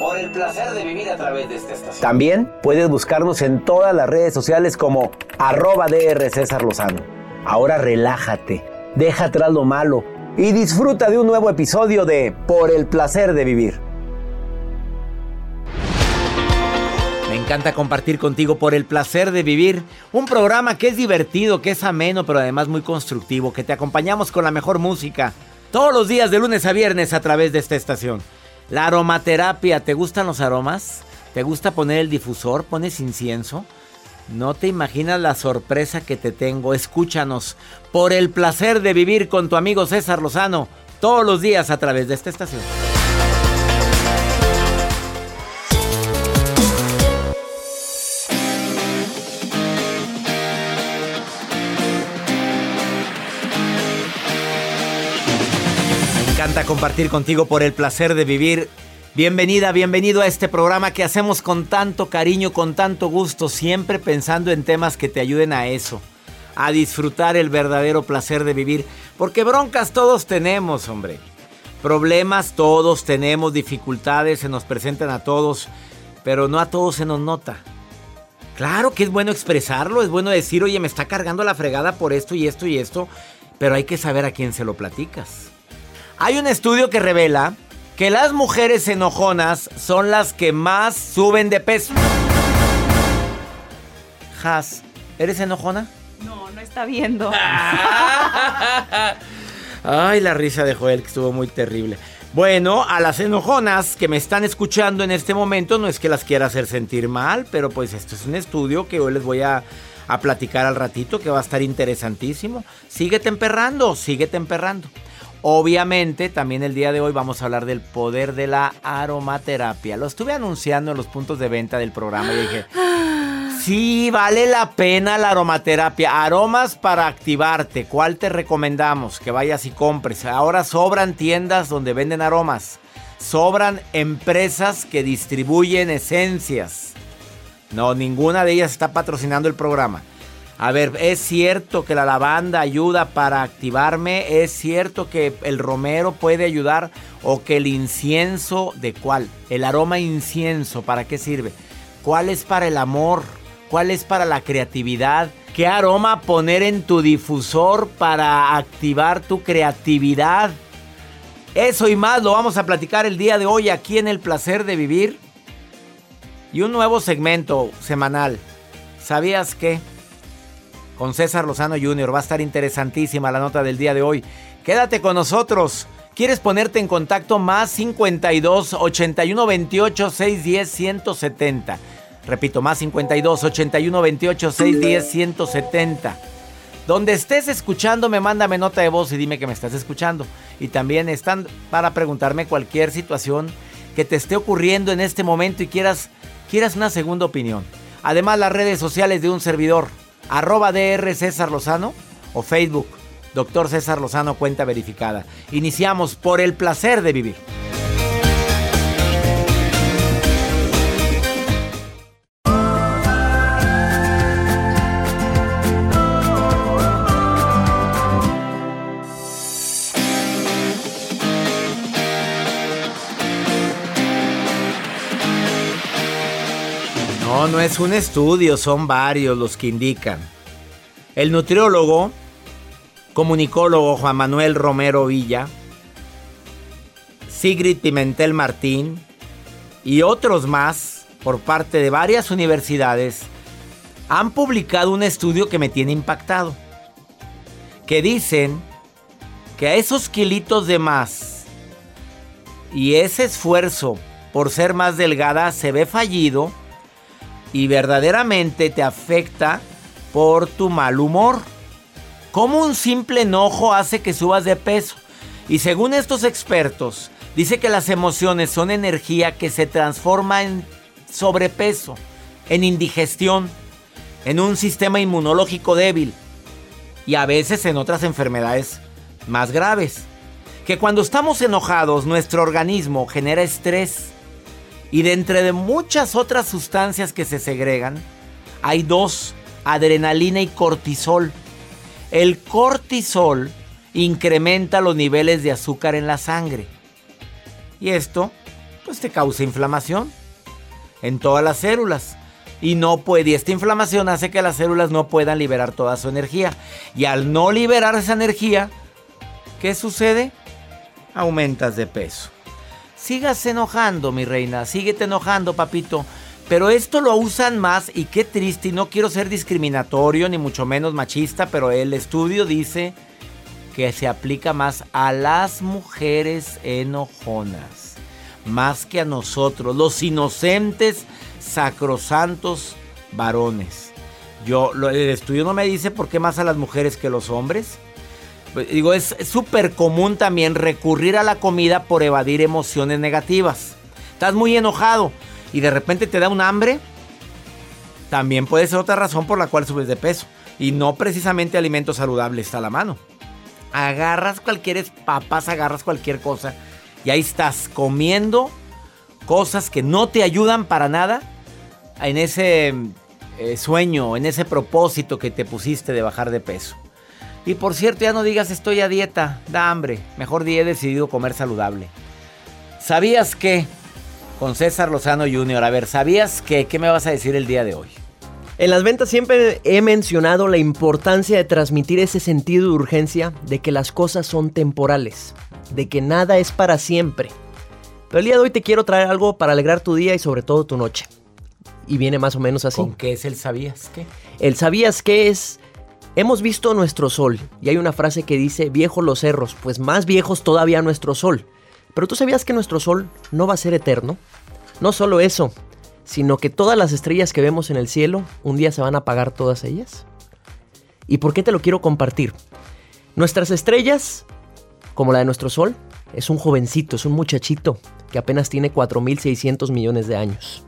Por el placer de vivir a través de esta estación. También puedes buscarnos en todas las redes sociales como arroba DR César Lozano. Ahora relájate, deja atrás lo malo y disfruta de un nuevo episodio de Por el placer de vivir. Me encanta compartir contigo por el placer de vivir un programa que es divertido, que es ameno, pero además muy constructivo, que te acompañamos con la mejor música todos los días de lunes a viernes a través de esta estación. La aromaterapia, ¿te gustan los aromas? ¿Te gusta poner el difusor? ¿Pones incienso? No te imaginas la sorpresa que te tengo. Escúchanos por el placer de vivir con tu amigo César Lozano todos los días a través de esta estación. Compartir contigo por el placer de vivir. Bienvenida, bienvenido a este programa que hacemos con tanto cariño, con tanto gusto, siempre pensando en temas que te ayuden a eso, a disfrutar el verdadero placer de vivir, porque broncas todos tenemos, hombre. Problemas todos tenemos, dificultades se nos presentan a todos, pero no a todos se nos nota. Claro que es bueno expresarlo, es bueno decir, oye, me está cargando la fregada por esto y esto y esto, pero hay que saber a quién se lo platicas. Hay un estudio que revela que las mujeres enojonas son las que más suben de peso. Has, ¿eres enojona? No, no está viendo. Ay, la risa de Joel que estuvo muy terrible. Bueno, a las enojonas que me están escuchando en este momento, no es que las quiera hacer sentir mal, pero pues esto es un estudio que hoy les voy a, a platicar al ratito, que va a estar interesantísimo. Síguete emperrando, síguete emperrando. Obviamente, también el día de hoy vamos a hablar del poder de la aromaterapia. Lo estuve anunciando en los puntos de venta del programa y dije, sí, vale la pena la aromaterapia. Aromas para activarte. ¿Cuál te recomendamos? Que vayas y compres. Ahora sobran tiendas donde venden aromas. Sobran empresas que distribuyen esencias. No, ninguna de ellas está patrocinando el programa. A ver, ¿es cierto que la lavanda ayuda para activarme? ¿Es cierto que el romero puede ayudar? ¿O que el incienso, ¿de cuál? El aroma incienso, ¿para qué sirve? ¿Cuál es para el amor? ¿Cuál es para la creatividad? ¿Qué aroma poner en tu difusor para activar tu creatividad? Eso y más lo vamos a platicar el día de hoy aquí en El Placer de Vivir. Y un nuevo segmento semanal. ¿Sabías qué? Con César Lozano Jr. Va a estar interesantísima la nota del día de hoy. Quédate con nosotros. ¿Quieres ponerte en contacto? Más 52 81 28 610 170. Repito, más 52 81 28 610 170. Donde estés escuchándome, mándame nota de voz y dime que me estás escuchando. Y también están para preguntarme cualquier situación que te esté ocurriendo en este momento y quieras, quieras una segunda opinión. Además, las redes sociales de un servidor arroba DR César Lozano o Facebook, Doctor César Lozano, cuenta verificada. Iniciamos por el placer de vivir. No es un estudio, son varios los que indican. El nutriólogo, comunicólogo Juan Manuel Romero Villa, Sigrid Pimentel Martín y otros más por parte de varias universidades han publicado un estudio que me tiene impactado. Que dicen que a esos kilitos de más y ese esfuerzo por ser más delgada se ve fallido y verdaderamente te afecta por tu mal humor. Como un simple enojo hace que subas de peso. Y según estos expertos, dice que las emociones son energía que se transforma en sobrepeso, en indigestión, en un sistema inmunológico débil y a veces en otras enfermedades más graves. Que cuando estamos enojados nuestro organismo genera estrés y de entre de muchas otras sustancias que se segregan, hay dos, adrenalina y cortisol. El cortisol incrementa los niveles de azúcar en la sangre. Y esto, pues te causa inflamación en todas las células. Y no puede, y esta inflamación hace que las células no puedan liberar toda su energía. Y al no liberar esa energía, ¿qué sucede? Aumentas de peso. Sigas enojando, mi reina, síguete enojando, papito. Pero esto lo usan más y qué triste, y no quiero ser discriminatorio ni mucho menos machista, pero el estudio dice que se aplica más a las mujeres enojonas, más que a nosotros, los inocentes, sacrosantos varones. Yo, el estudio no me dice por qué más a las mujeres que a los hombres. Digo, es súper común también recurrir a la comida por evadir emociones negativas. Estás muy enojado y de repente te da un hambre. También puede ser otra razón por la cual subes de peso. Y no precisamente alimentos saludables a la mano. Agarras cualquier papas, agarras cualquier cosa. Y ahí estás comiendo cosas que no te ayudan para nada en ese eh, sueño, en ese propósito que te pusiste de bajar de peso. Y por cierto, ya no digas estoy a dieta, da hambre. Mejor día he decidido comer saludable. ¿Sabías que? Con César Lozano Jr. A ver, ¿sabías que? ¿Qué me vas a decir el día de hoy? En las ventas siempre he mencionado la importancia de transmitir ese sentido de urgencia de que las cosas son temporales, de que nada es para siempre. Pero el día de hoy te quiero traer algo para alegrar tu día y sobre todo tu noche. Y viene más o menos así. ¿Con qué es el sabías qué? El sabías qué es Hemos visto nuestro sol y hay una frase que dice viejos los cerros, pues más viejos todavía nuestro sol. Pero tú sabías que nuestro sol no va a ser eterno. No solo eso, sino que todas las estrellas que vemos en el cielo, un día se van a apagar todas ellas. ¿Y por qué te lo quiero compartir? Nuestras estrellas, como la de nuestro sol, es un jovencito, es un muchachito que apenas tiene 4.600 millones de años.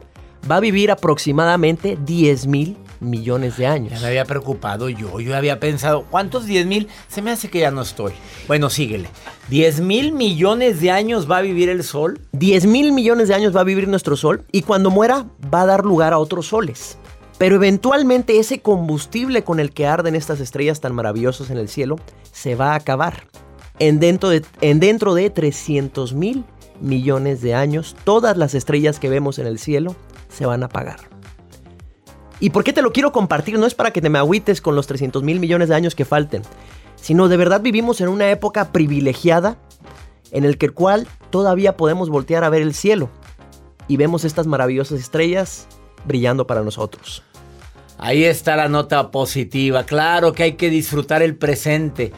Va a vivir aproximadamente 10.000 millones de años. Ya me había preocupado yo, yo había pensado, ¿cuántos 10 mil? Se me hace que ya no estoy. Bueno, síguele. ¿10 mil millones de años va a vivir el Sol? 10 mil millones de años va a vivir nuestro Sol y cuando muera va a dar lugar a otros soles. Pero eventualmente ese combustible con el que arden estas estrellas tan maravillosas en el cielo se va a acabar. En dentro de, en dentro de 300 mil millones de años, todas las estrellas que vemos en el cielo se van a apagar. ¿Y por qué te lo quiero compartir? No es para que te me agüites con los 300 mil millones de años que falten, sino de verdad vivimos en una época privilegiada en el que el cual todavía podemos voltear a ver el cielo y vemos estas maravillosas estrellas brillando para nosotros. Ahí está la nota positiva. Claro que hay que disfrutar el presente.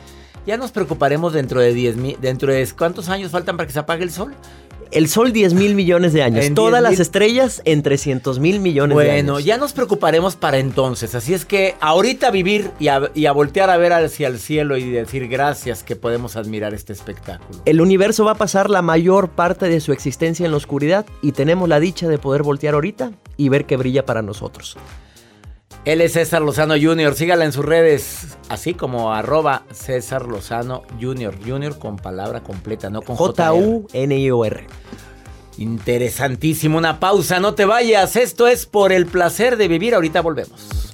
Ya nos preocuparemos dentro de 10 dentro de cuántos años faltan para que se apague el sol. El Sol 10 mil millones de años. Todas las estrellas en 300 mil millones de años. Bueno, ya nos preocuparemos para entonces. Así es que ahorita vivir y a, voltear a ver hacia el cielo y decir gracias que podemos admirar este espectáculo. El universo va a pasar la mayor parte de su existencia en la oscuridad y tenemos la dicha de poder voltear ahorita y ver que brilla para nosotros. Él es César Lozano Jr. Sígala en sus redes, así como arroba César Lozano Jr. Jr. con palabra completa, no con J-U-N-I-O-R. Interesantísimo. Una pausa, no te vayas. Esto es por el placer de vivir. Ahorita volvemos.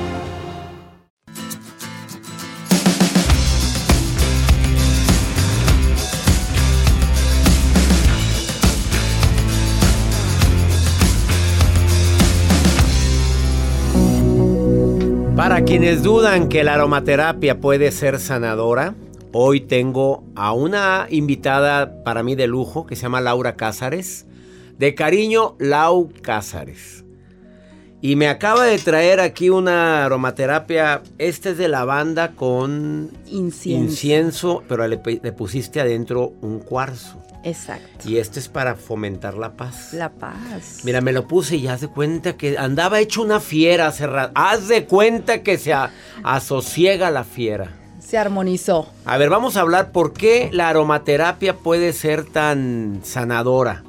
Quienes dudan que la aromaterapia puede ser sanadora, hoy tengo a una invitada para mí de lujo que se llama Laura Cázares. De cariño, Lau Cázares. Y me acaba de traer aquí una aromaterapia. Este es de lavanda con Incienso. incienso, pero le, le pusiste adentro un cuarzo. Exacto. Y este es para fomentar la paz. La paz. Mira, me lo puse y haz de cuenta que andaba hecho una fiera hace rato. Haz de cuenta que se a- asosiega la fiera. Se armonizó. A ver, vamos a hablar por qué la aromaterapia puede ser tan sanadora.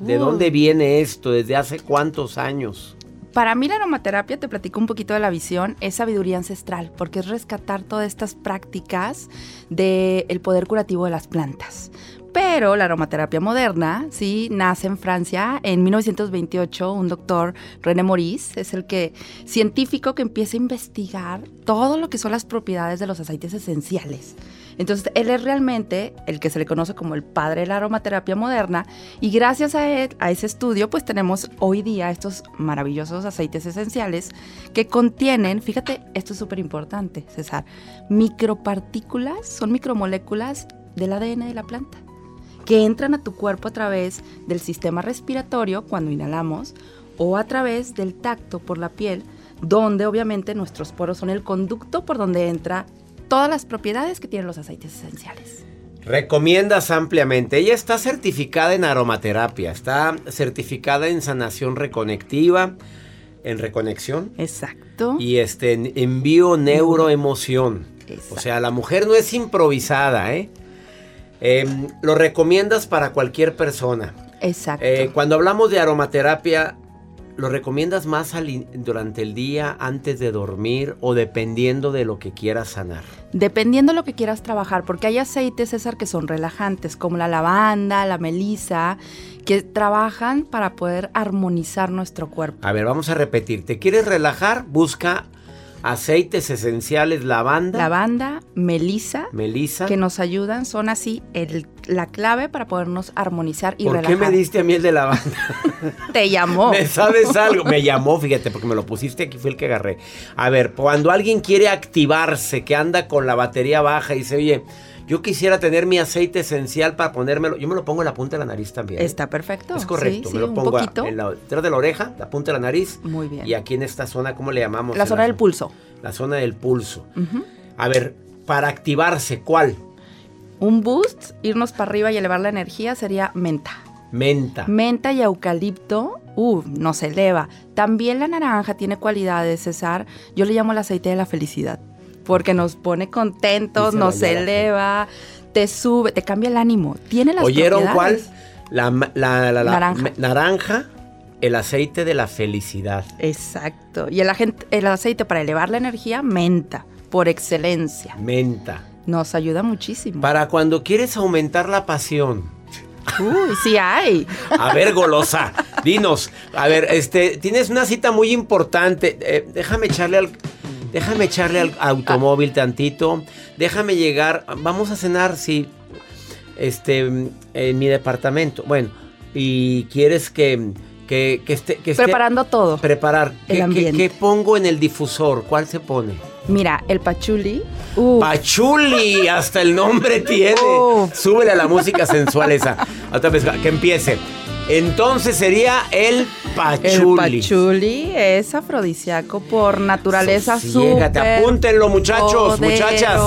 ¿De Uh. dónde viene esto? ¿Desde hace cuántos años? Para mí la aromaterapia, te platico un poquito de la visión, es sabiduría ancestral, porque es rescatar todas estas prácticas del poder curativo de las plantas. Pero la aromaterapia moderna, sí, nace en Francia en 1928. Un doctor, René Maurice, es el que científico que empieza a investigar todo lo que son las propiedades de los aceites esenciales. Entonces, él es realmente el que se le conoce como el padre de la aromaterapia moderna y gracias a él, ese estudio, pues tenemos hoy día estos maravillosos aceites esenciales que contienen, fíjate, esto es súper importante, César, micropartículas, son micromoléculas del ADN de la planta que entran a tu cuerpo a través del sistema respiratorio cuando inhalamos o a través del tacto por la piel, donde obviamente nuestros poros son el conducto por donde entra todas las propiedades que tienen los aceites esenciales. Recomiendas ampliamente. Ella está certificada en aromaterapia, está certificada en sanación reconectiva, en reconexión Exacto. y este en envío neuroemoción. Exacto. O sea, la mujer no es improvisada, ¿eh? Em, lo recomiendas para cualquier persona. Exacto. Eh, cuando hablamos de aromaterapia, ¿lo recomiendas más al durante el día, antes de dormir o dependiendo de lo que quieras sanar? Dependiendo de lo que quieras trabajar, porque hay aceites, César, que son relajantes, como la lavanda, la melisa, que trabajan para poder armonizar nuestro cuerpo. A ver, vamos a repetir. ¿Te quieres relajar? Busca aceites esenciales, lavanda, Lavanda, melisa, melisa. que nos ayudan, son así el- la clave para podernos armonizar y ¿Por relajar. qué me diste a mí el de lavanda? Te llamó. ¿Me sabes algo? Me llamó, fíjate, porque me lo pusiste aquí, fue el que agarré. A ver, cuando alguien quiere activarse, que anda con la batería baja y dice, oye, yo quisiera tener mi aceite esencial para ponérmelo, yo me lo pongo en la punta de la nariz también. Está perfecto. Es correcto, Sí, me sí, lo un pongo a- en la, detrás de la oreja, la punta de la nariz. Muy bien. Y aquí en esta zona, ¿cómo le llamamos? La zona del pulso. La zona del pulso. A ver, para activarse, ¿cuál? Un boost, irnos para arriba y elevar la energía sería menta. Menta. Menta y eucalipto, uh, nos eleva. También la naranja tiene cualidades, César. Yo le llamo el aceite de la felicidad, porque nos pone contentos, nos eleva, te sube, te cambia el ánimo. Tiene las ¿Oyeron cuál? La, la- la- la- Naranja. naranja, el aceite de la felicidad. Exacto. Y el, el aceite para elevar la energía, menta, por excelencia. Menta. Nos ayuda muchísimo. Para cuando quieres aumentar la pasión. Uy, sí hay. A ver, golosa, dinos. A ver, este, tienes una cita muy importante. Eh, déjame echarle al. Déjame echarle al automóvil tantito. Déjame llegar. Vamos a cenar, sí. Este, en mi departamento. Bueno, y quieres que Que, que esté, que esté- Preparando todo. Preparar. El ¿Qué- ambiente. qué pongo en el difusor? ¿Cuál se pone? Mira, el pachuli. uh, Pachuli, hasta el nombre tiene. Uf. Súbele a la música sensual esa. Otra vez, que empiece. Entonces sería el el pachuli. pachuli es afrodisíaco por naturaleza Sosiégate, súper apúntenlo, muchachos, muchachas.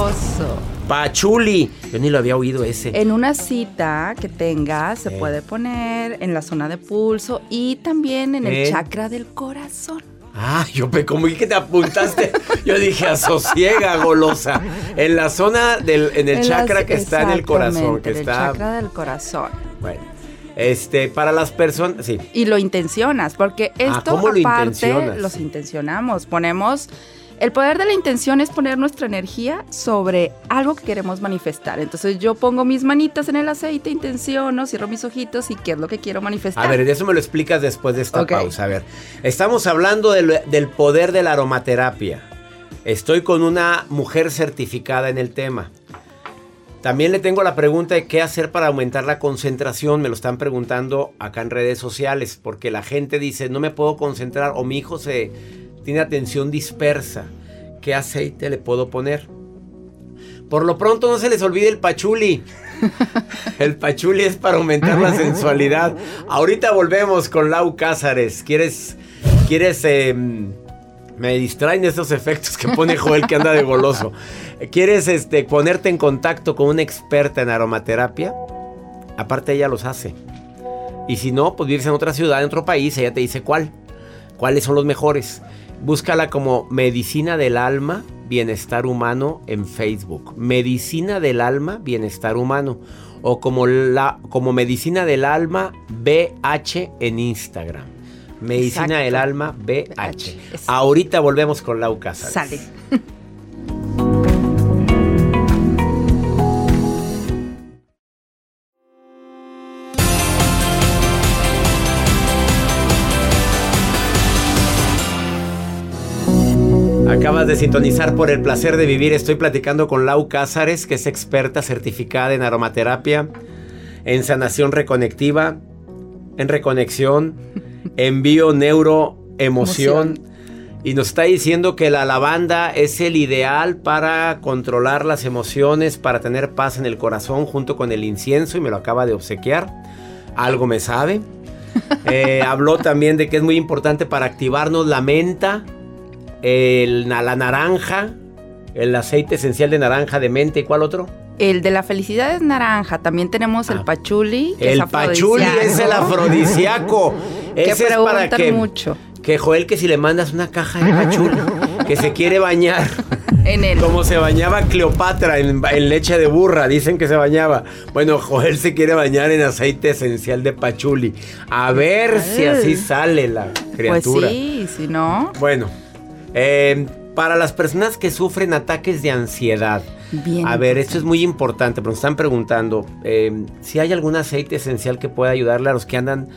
Pachuli. Yo ni lo había oído ese. En una cita que tengas se Eh. puede poner en la zona de pulso y también en Eh. el chakra del corazón. Ah, yo como que te apuntaste. Yo dije, asosiega, golosa. En la zona del, en el En chakra las- que está en el corazón, que en está. El chakra del corazón. Bueno. Este, para las personas. Sí. Y lo intencionas, porque esto Ah, ¿cómo aparte los intencionamos. Ponemos. El poder de la intención es poner nuestra energía sobre algo que queremos manifestar. Entonces yo pongo mis manitas en el aceite, intenciono, cierro mis ojitos y qué es lo que quiero manifestar. A ver, de eso me lo explicas después de esta pausa. A ver, estamos hablando del poder de la aromaterapia. Estoy con una mujer certificada en el tema. También le tengo la pregunta de qué hacer para aumentar la concentración. Me lo están preguntando acá en redes sociales, porque la gente dice, no me puedo concentrar o mi hijo se tiene atención dispersa. ¿Qué aceite le puedo poner? Por lo pronto no se les olvide el pachuli. El pachuli es para aumentar la sensualidad. Ahorita volvemos con Lau Cázares. ¿Quieres, quieres, em, me distraen estos efectos que pone Joel que anda de goloso. ¿Quieres este, ponerte en contacto con una experta en aromaterapia? Aparte ella los hace. Y si no, pues vives en otra ciudad, en otro país, ella te dice cuál. ¿Cuáles son los mejores? Búscala como Medicina del Alma, Bienestar Humano en Facebook. Medicina del Alma, Bienestar Humano. O como, la, como Medicina del Alma BH en Instagram. Medicina Exacto. del Alma BH. Ahorita volvemos con Lau Cázares. Sale. Acabas de sintonizar por el placer de vivir. Estoy platicando con Lau Cázares, que es experta certificada en aromaterapia, en sanación reconectiva, en reconexión, en bio neuro emoción. Y nos está diciendo que la lavanda es el ideal para controlar las emociones, para tener paz en el corazón junto con el incienso y me lo acaba de obsequiar. Algo me sabe. Eh, habló también de que es muy importante para activarnos la menta, el, la naranja, el aceite esencial de naranja de menta y cuál otro? El de la felicidad es naranja. También tenemos Ah. el pachuli. que El es pachuli es el afrodisíaco. Que Ese es para que, mucho. que Joel que si le mandas una caja de pachuli, que se quiere bañar. En el. Como se bañaba Cleopatra en, en leche de burra, dicen que se bañaba. Bueno, Joel se quiere bañar en aceite esencial de pachuli. A ver si así sale la Pues criatura. sí, si no. Bueno, eh, para las personas que sufren ataques de ansiedad. Bien. A ver, esto es muy importante, pero nos están preguntando eh, si hay algún aceite esencial que pueda ayudarle a los que andan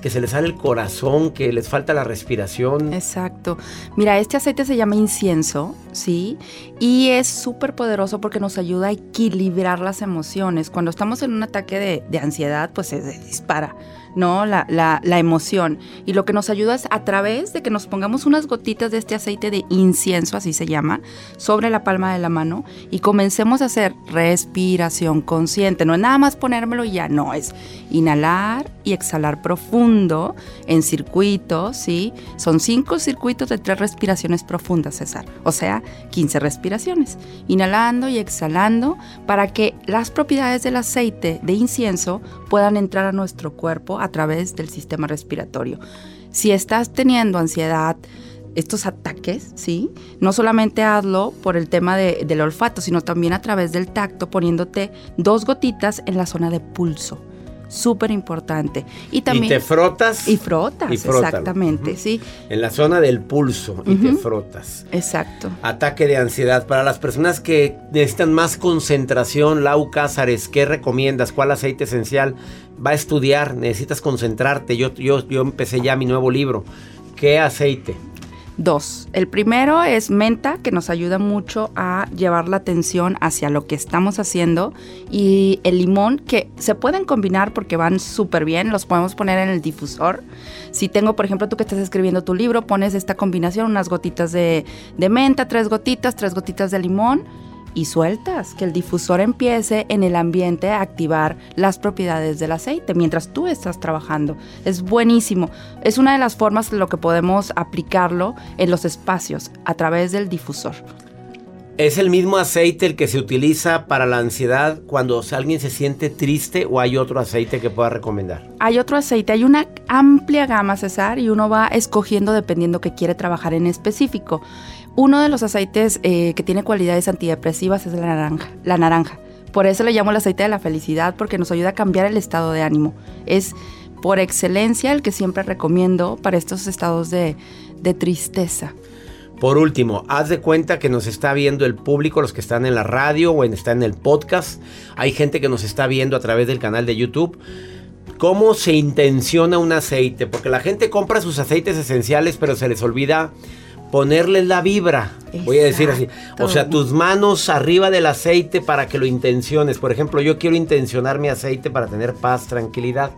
que se les sale el corazón, que les falta la respiración. Exacto. Mira, este aceite se llama incienso, ¿sí? Y es súper poderoso porque nos ayuda a equilibrar las emociones. Cuando estamos en un ataque de ansiedad, pues se dispara, ¿no? La, la- emoción. Y lo que nos ayuda es a través de que nos pongamos unas gotitas de este aceite de incienso, así se llama, sobre la palma de la mano y comencemos a hacer respiración consciente. No es nada más ponérmelo y ya, no, es inhalar y exhalar profundo en circuitos, ¿sí? Son cinco circuitos de tres respiraciones profundas, César. O sea, 15 respiraciones. Inhalando y exhalando para que las propiedades del aceite de incienso puedan entrar a nuestro cuerpo a través del sistema respiratorio. Si estás teniendo ansiedad, estos ataques, ¿sí? No solamente hazlo por el tema de- del olfato, sino también a través del tacto, poniéndote dos gotitas en la zona de pulso. Súper importante. Y también... y te frotas. Y frotas, Y exactamente, sí, En la zona del pulso y te frotas. exacto. Ataque de ansiedad. Para las personas que necesitan más concentración, Lau Cázares, ¿qué recomiendas? ¿Cuál aceite esencial? Va a estudiar, necesitas concentrarte. Yo, yo, yo empecé ya mi nuevo libro. ¿Qué aceite? Dos. El primero es menta, que nos ayuda mucho a llevar la atención hacia lo que estamos haciendo. Y el limón, que se pueden combinar porque van súper bien, los podemos poner en el difusor. Si tengo, por ejemplo, tú que estás escribiendo tu libro, pones esta combinación, unas gotitas de, de menta, tres gotitas, tres gotitas de limón y sueltas, que el difusor empiece en el ambiente a activar las propiedades del aceite mientras tú estás trabajando. Es buenísimo. Es una de las formas de lo que podemos aplicarlo en los espacios a través del difusor. ¿Es el mismo aceite el que se utiliza para la ansiedad cuando alguien se siente triste o hay otro aceite que pueda recomendar? Hay otro aceite, hay una amplia gama, César, y uno va escogiendo dependiendo que quiere trabajar en específico. Uno de los aceites eh, que tiene cualidades antidepresivas es la naranja, la naranja. Por eso le llamo el aceite de la felicidad, porque nos ayuda a cambiar el estado de ánimo. Es por excelencia el que siempre recomiendo para estos estados de, de tristeza. Por último, haz de cuenta que nos está viendo el público, los que están en la radio o en, en el podcast. Hay gente que nos está viendo a través del canal de YouTube. ¿Cómo se intenciona un aceite? Porque la gente compra sus aceites esenciales, pero se les olvida ponerles la vibra. Voy a decir así. O sea, tus manos arriba del aceite para que lo intenciones. Por ejemplo, yo quiero intencionar mi aceite para tener paz, tranquilidad.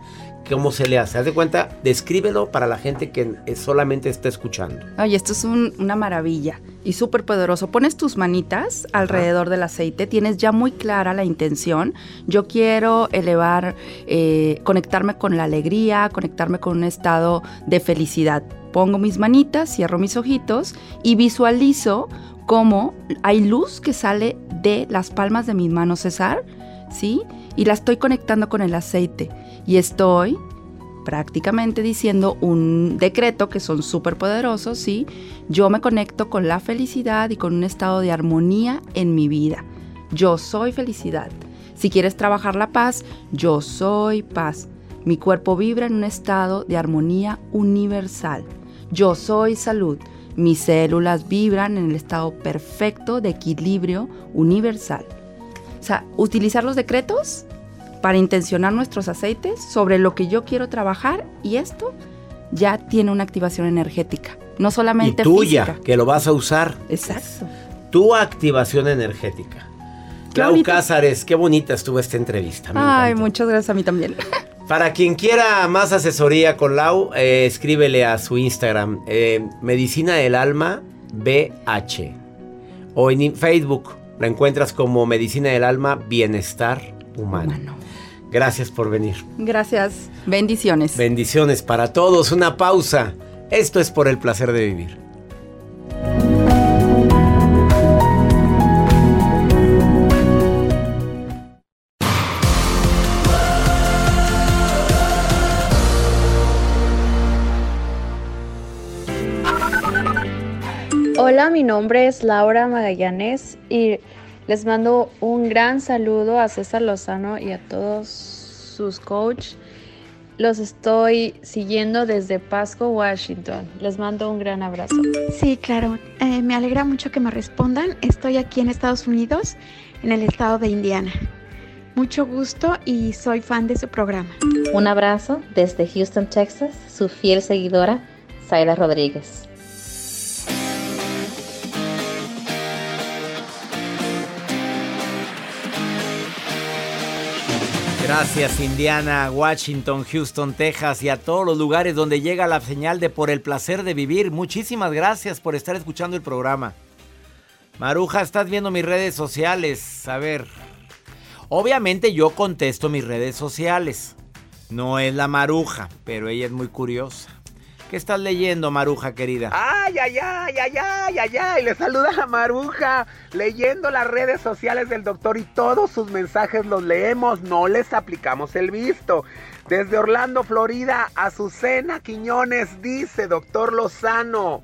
¿Cómo se le hace? Haz de cuenta, descríbelo para la gente que solamente está escuchando. Oye, esto es una maravilla y súper poderoso. Pones tus manitas alrededor del aceite, tienes ya muy clara la intención. Yo quiero elevar, eh, conectarme con la alegría, conectarme con un estado de felicidad. Pongo mis manitas, cierro mis ojitos y visualizo cómo hay luz que sale de las palmas de mis manos, César, ¿sí? Y la estoy conectando con el aceite y estoy prácticamente diciendo un decreto que son súper poderosos, ¿sí? Yo me conecto con la felicidad y con un estado de armonía en mi vida. Yo soy felicidad. Si quieres trabajar la paz, yo soy paz. Mi cuerpo vibra en un estado de armonía universal. Yo soy salud. Mis células vibran en el estado perfecto de equilibrio universal. O sea, utilizar los decretos para intencionar nuestros aceites sobre lo que yo quiero trabajar y esto ya tiene una activación energética, no solamente y tuya, que lo vas a usar. Exacto. Tu activación energética. Clau Cázares, qué bonita estuvo esta entrevista. Ay, muchas gracias a mí también. Para quien quiera más asesoría con Lau, eh, escríbele a su Instagram, eh, Medicina del Alma BH. O en Facebook la encuentras como Medicina del Alma Bienestar Humano. Humano. Gracias por venir. Gracias. Bendiciones. Bendiciones para todos. Una pausa. Esto es por el placer de vivir. Hola, mi nombre es Laura Magallanes y les mando un gran saludo a César Lozano y a todos sus coaches. Los estoy siguiendo desde Pasco, Washington. Les mando un gran abrazo. Sí, claro. Eh, me alegra mucho que me respondan. Estoy aquí en Estados Unidos, en el estado de Indiana. Mucho gusto y soy fan de su programa. Un abrazo desde Houston, Texas, su fiel seguidora, Zayla Rodríguez. Gracias Indiana, Washington, Houston, Texas y a todos los lugares donde llega la señal de por el placer de vivir. Muchísimas gracias por estar escuchando el programa. Maruja, estás viendo mis redes sociales. A ver. Obviamente yo contesto mis redes sociales. No es la Maruja, pero ella es muy curiosa. ¿Qué estás leyendo, Maruja querida? Ay, ay, ay, ay, ay, ay, ay. Le saluda la Maruja. Leyendo las redes sociales del doctor y todos sus mensajes los leemos, no les aplicamos el visto. Desde Orlando, Florida, Azucena Quiñones dice, doctor Lozano,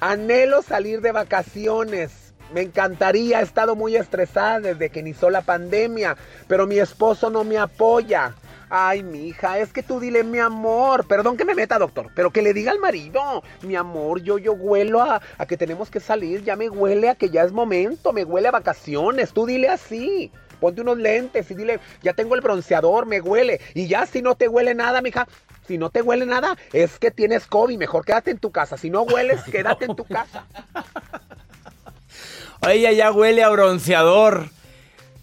anhelo salir de vacaciones. Me encantaría, he estado muy estresada desde que inició la pandemia, pero mi esposo no me apoya. Ay, mi hija, es que tú dile mi amor. Perdón que me meta, doctor, pero que le diga al marido, mi amor, yo yo huelo a, a que tenemos que salir, ya me huele a que ya es momento, me huele a vacaciones. Tú dile así. Ponte unos lentes y dile, ya tengo el bronceador, me huele. Y ya si no te huele nada, mija, Si no te huele nada, es que tienes COVID. Mejor quédate en tu casa. Si no hueles, quédate en tu casa. Ella ya huele a bronceador.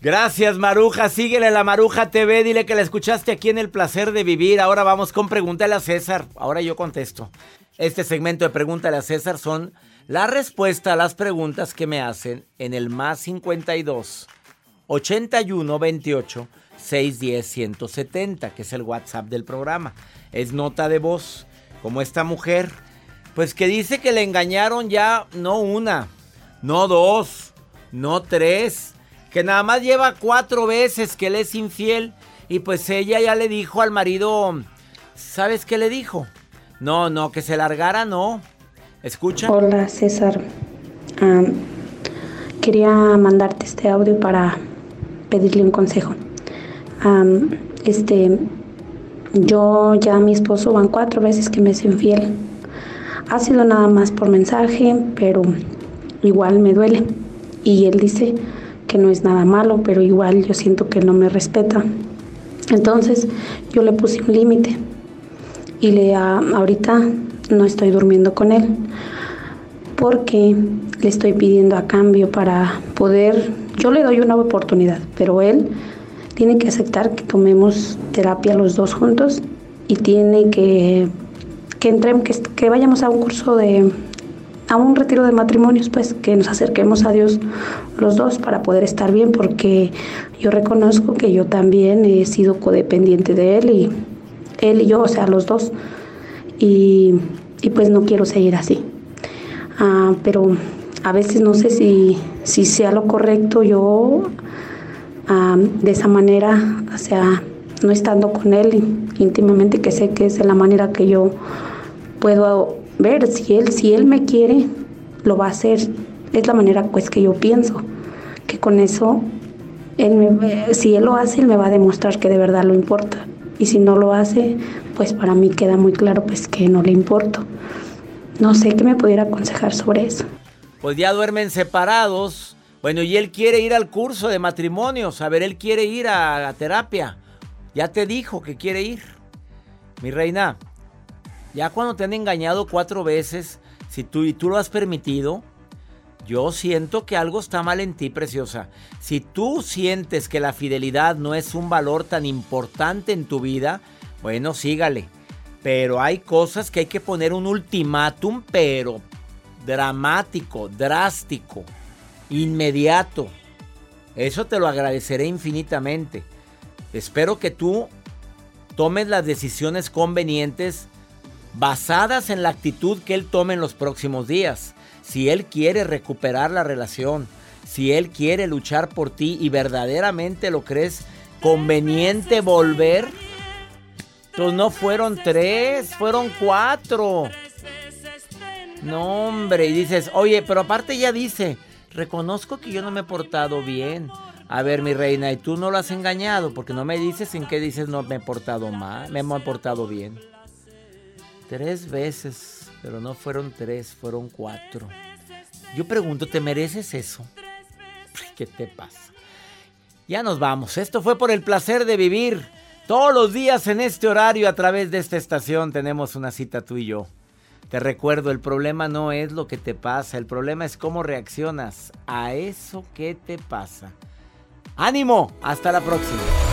Gracias, Maruja. Síguele a la Maruja TV. Dile que la escuchaste aquí en El Placer de Vivir. Ahora vamos con Pregúntale a César. Ahora yo contesto. Este segmento de Pregúntale a César son la respuesta a las preguntas que me hacen en el más 52 81 28 610 170, que es el WhatsApp del programa. Es nota de voz, como esta mujer, pues que dice que le engañaron ya no una, no dos, no tres, que nada más lleva cuatro veces que él es infiel y pues ella ya le dijo al marido, ¿sabes qué le dijo? No, no, que se largara, no. Escucha. Hola César, quería mandarte este audio para pedirle un consejo. Este, yo ya mi esposo van cuatro veces que me es infiel. Ha sido nada más por mensaje, pero igual me duele. Y él dice no es nada malo, pero igual yo siento que no me respeta. Entonces yo le puse un límite y le a- ahorita no estoy durmiendo con él porque le estoy pidiendo a cambio para poder, yo le doy una oportunidad, pero él tiene que aceptar que tomemos terapia los dos juntos y tiene que que entremos, que, que vayamos a un curso de, a un retiro de matrimonios, pues que nos acerquemos a Dios los dos para poder estar bien, porque yo reconozco que yo también he sido codependiente de él y él y yo, o sea, los dos, y, y pues no quiero seguir así. Ah, pero a veces no sé si, si sea lo correcto yo ah, de esa manera, o sea, no estando con él íntimamente, que sé que es de la manera que yo puedo ver si él, si él me quiere, lo va a hacer. Es la manera pues que yo pienso, que con eso, él si él lo hace, él me va a demostrar que de verdad lo importa. Y si no lo hace, pues para mí queda muy claro pues que no le importo. No sé qué me pudiera aconsejar sobre eso. Pues ya duermen separados. Bueno, y él quiere ir al curso de matrimonios. A ver, él quiere ir a la terapia. Ya te dijo que quiere ir. Mi reina, ya cuando te han engañado cuatro veces, si tú y tú lo has permitido, yo siento que algo está mal en ti, preciosa. Si tú sientes que la fidelidad no es un valor tan importante en tu vida, bueno, sígale. Pero hay cosas que hay que poner un ultimátum, pero dramático, drástico, inmediato. Eso te lo agradeceré infinitamente. Espero que tú tomes las decisiones convenientes basadas en la actitud que él tome en los próximos días. Si él quiere recuperar la relación, si él quiere luchar por ti y verdaderamente lo crees conveniente volver, pues no fueron tres, fueron cuatro. No, hombre, y dices, oye, pero aparte ya dice, reconozco que yo no me he portado bien. A ver, mi reina, y tú no lo has engañado, porque no me dices en qué dices no me he portado mal, me he portado bien. Tres veces, pero no fueron tres, fueron cuatro. Yo pregunto, ¿te mereces eso? ¿Qué te pasa? Ya nos vamos. Esto fue por el placer de vivir. Todos los días en este horario a través de esta estación tenemos una cita tú y yo. Te recuerdo, el problema no es lo que te pasa, el problema es cómo reaccionas a eso que te pasa. ánimo, hasta la próxima.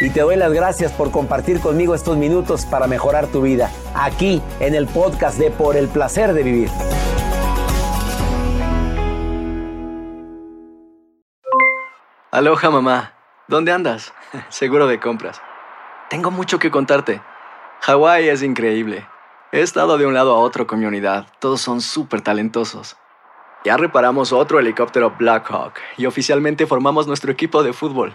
Y te doy las gracias por compartir conmigo estos minutos para mejorar tu vida, aquí en el podcast de Por el Placer de Vivir. Aloha mamá, ¿dónde andas? Seguro de compras. Tengo mucho que contarte. Hawái es increíble. He estado de un lado a otro con mi unidad. Todos son súper talentosos. Ya reparamos otro helicóptero Blackhawk y oficialmente formamos nuestro equipo de fútbol.